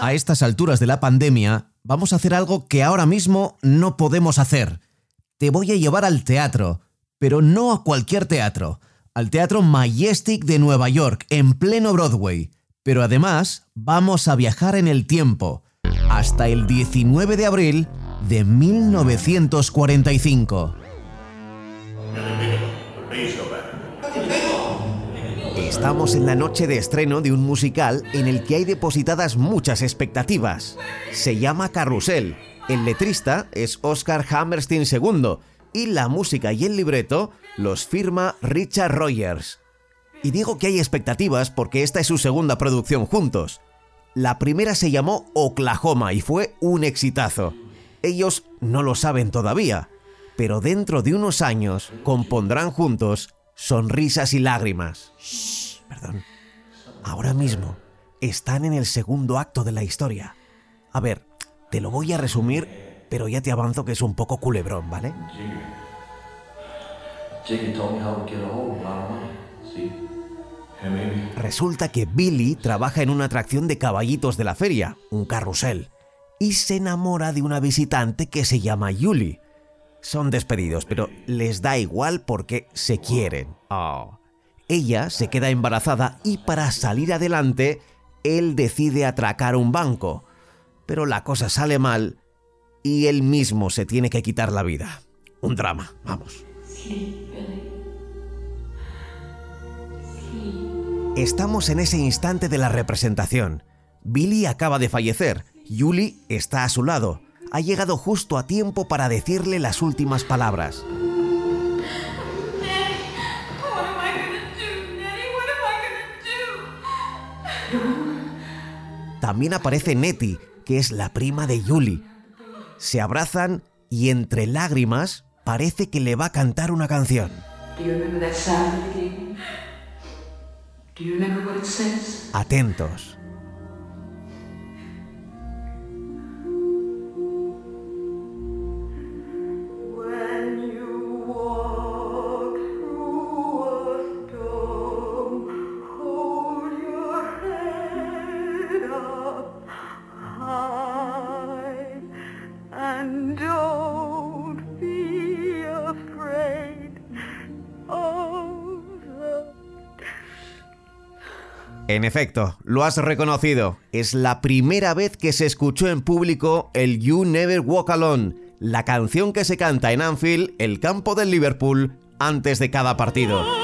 A estas alturas de la pandemia, vamos a hacer algo que ahora mismo no podemos hacer. Te voy a llevar al teatro, pero no a cualquier teatro, al Teatro Majestic de Nueva York, en pleno Broadway. Pero además, vamos a viajar en el tiempo, hasta el 19 de abril de 1945. Estamos en la noche de estreno de un musical en el que hay depositadas muchas expectativas. Se llama Carrusel. El letrista es Oscar Hammerstein II y la música y el libreto los firma Richard Rogers. Y digo que hay expectativas porque esta es su segunda producción juntos. La primera se llamó Oklahoma y fue un exitazo. Ellos no lo saben todavía, pero dentro de unos años compondrán juntos Sonrisas y Lágrimas. Perdón. Ahora mismo están en el segundo acto de la historia. A ver, te lo voy a resumir, pero ya te avanzo que es un poco culebrón, ¿vale? Resulta que Billy trabaja en una atracción de caballitos de la feria, un carrusel, y se enamora de una visitante que se llama Yuli. Son despedidos, pero les da igual porque se quieren. Oh. Ella se queda embarazada y para salir adelante, él decide atracar un banco. Pero la cosa sale mal y él mismo se tiene que quitar la vida. Un drama, vamos. Estamos en ese instante de la representación. Billy acaba de fallecer. Yuli está a su lado. Ha llegado justo a tiempo para decirle las últimas palabras. También aparece Nettie, que es la prima de Yuli. Se abrazan y entre lágrimas parece que le va a cantar una canción. Atentos. En efecto, lo has reconocido. Es la primera vez que se escuchó en público el You Never Walk Alone, la canción que se canta en Anfield, el campo del Liverpool, antes de cada partido.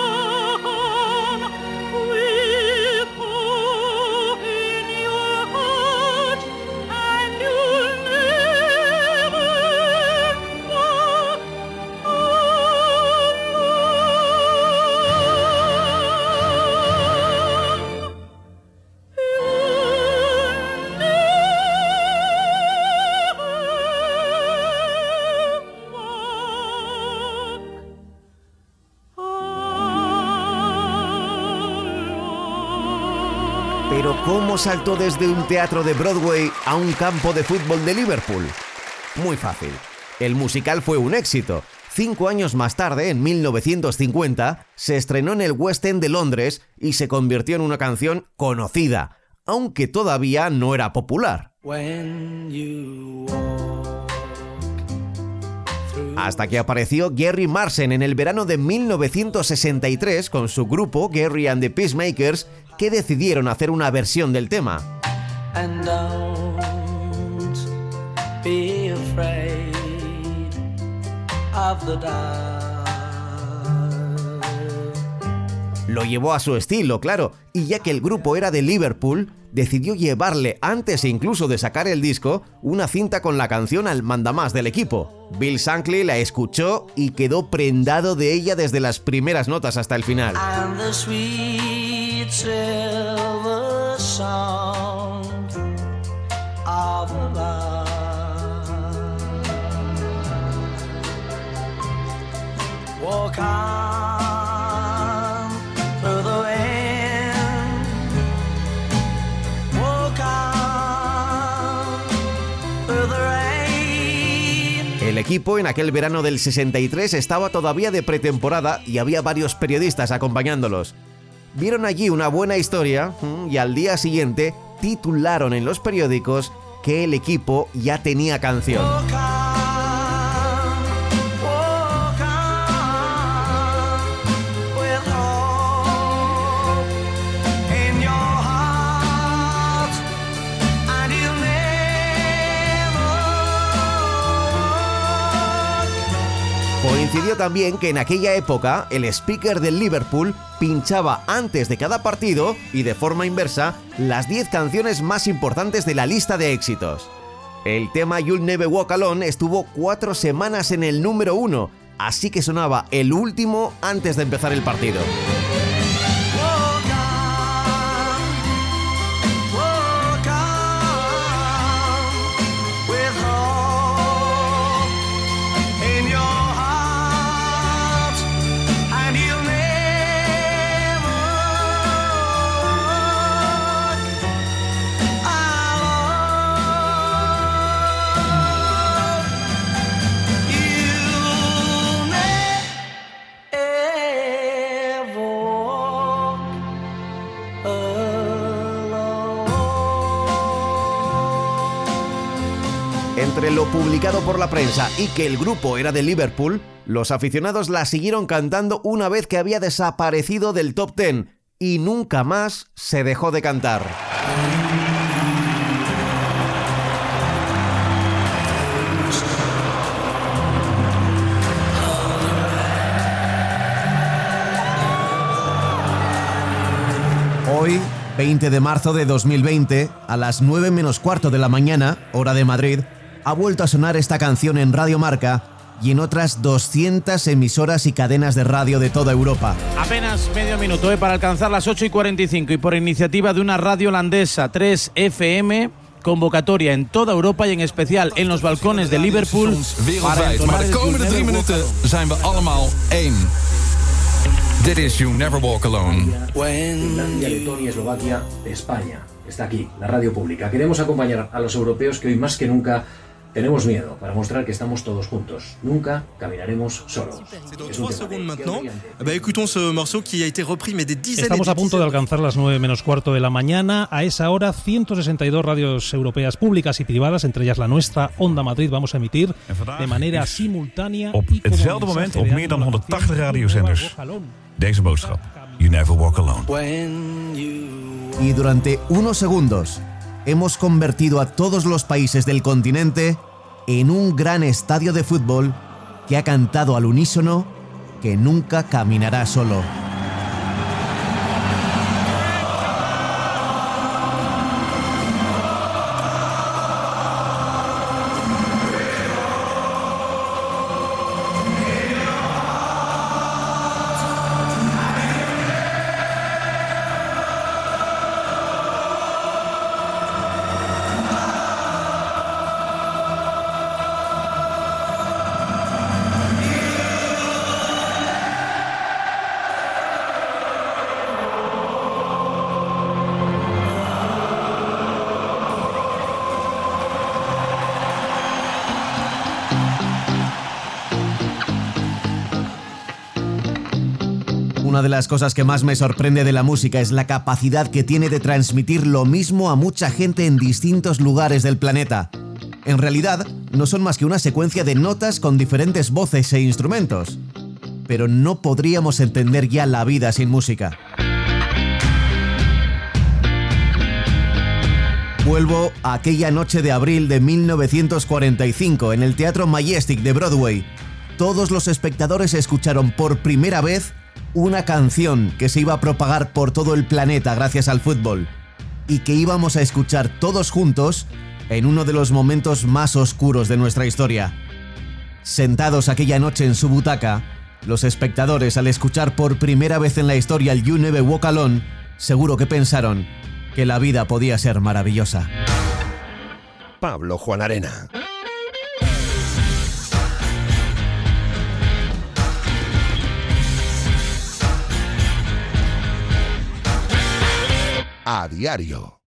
¿Cómo saltó desde un teatro de Broadway a un campo de fútbol de Liverpool? Muy fácil. El musical fue un éxito. Cinco años más tarde, en 1950, se estrenó en el West End de Londres y se convirtió en una canción conocida, aunque todavía no era popular. Hasta que apareció Gary Marsen en el verano de 1963 con su grupo Gary and the Peacemakers que decidieron hacer una versión del tema. Lo llevó a su estilo, claro, y ya que el grupo era de Liverpool, decidió llevarle, antes incluso de sacar el disco, una cinta con la canción al mandamás del equipo. Bill Shankly la escuchó y quedó prendado de ella desde las primeras notas hasta el final. Walk. El equipo en aquel verano del 63 estaba todavía de pretemporada y había varios periodistas acompañándolos. Vieron allí una buena historia mm, y al día siguiente titularon en los periódicos que el equipo ya tenía canción. También que en aquella época el speaker del Liverpool pinchaba antes de cada partido y de forma inversa las 10 canciones más importantes de la lista de éxitos. El tema You'll Never Walk Alone estuvo cuatro semanas en el número uno, así que sonaba el último antes de empezar el partido. Entre lo publicado por la prensa y que el grupo era de Liverpool, los aficionados la siguieron cantando una vez que había desaparecido del top 10 y nunca más se dejó de cantar. Hoy, 20 de marzo de 2020, a las 9 menos cuarto de la mañana, hora de Madrid, ha vuelto a sonar esta canción en Radio Marca y en otras 200 emisoras y cadenas de radio de toda Europa. Apenas medio minuto ¿eh? para alcanzar las 8 y 45 y por iniciativa de una radio holandesa 3FM convocatoria en toda Europa y en especial en los balcones de Liverpool. Para maar de komende drie minuten zijn we allemaal één. Dit is You Never Walk Alone. Finlandia, Letonia, Eslovaquia, España. Está aquí, la radio pública. Queremos acompañar a los europeos que hoy más que nunca tenemos miedo para mostrar que estamos todos juntos. Nunca caminaremos solos. Estamos a punto de alcanzar las 9 menos cuarto de la mañana. A esa hora, 162 radios europeas públicas y privadas, entre ellas la nuestra, Onda Madrid, vamos a emitir de manera simultánea. Op hetzelfde moment op meer dan 180 radiozenders. Deze boodschap. You never walk alone. Y durante unos segundos hemos convertido a todos los países del continente en un gran estadio de fútbol que ha cantado al unísono que nunca caminará solo. Una de las cosas que más me sorprende de la música es la capacidad que tiene de transmitir lo mismo a mucha gente en distintos lugares del planeta. En realidad, no son más que una secuencia de notas con diferentes voces e instrumentos. Pero no podríamos entender ya la vida sin música. Vuelvo a aquella noche de abril de 1945 en el Teatro Majestic de Broadway. Todos los espectadores escucharon por primera vez una canción que se iba a propagar por todo el planeta gracias al fútbol y que íbamos a escuchar todos juntos en uno de los momentos más oscuros de nuestra historia. Sentados aquella noche en su butaca, los espectadores al escuchar por primera vez en la historia el You Never Walk Alone, seguro que pensaron que la vida podía ser maravillosa. Pablo Juan Arena. A diario.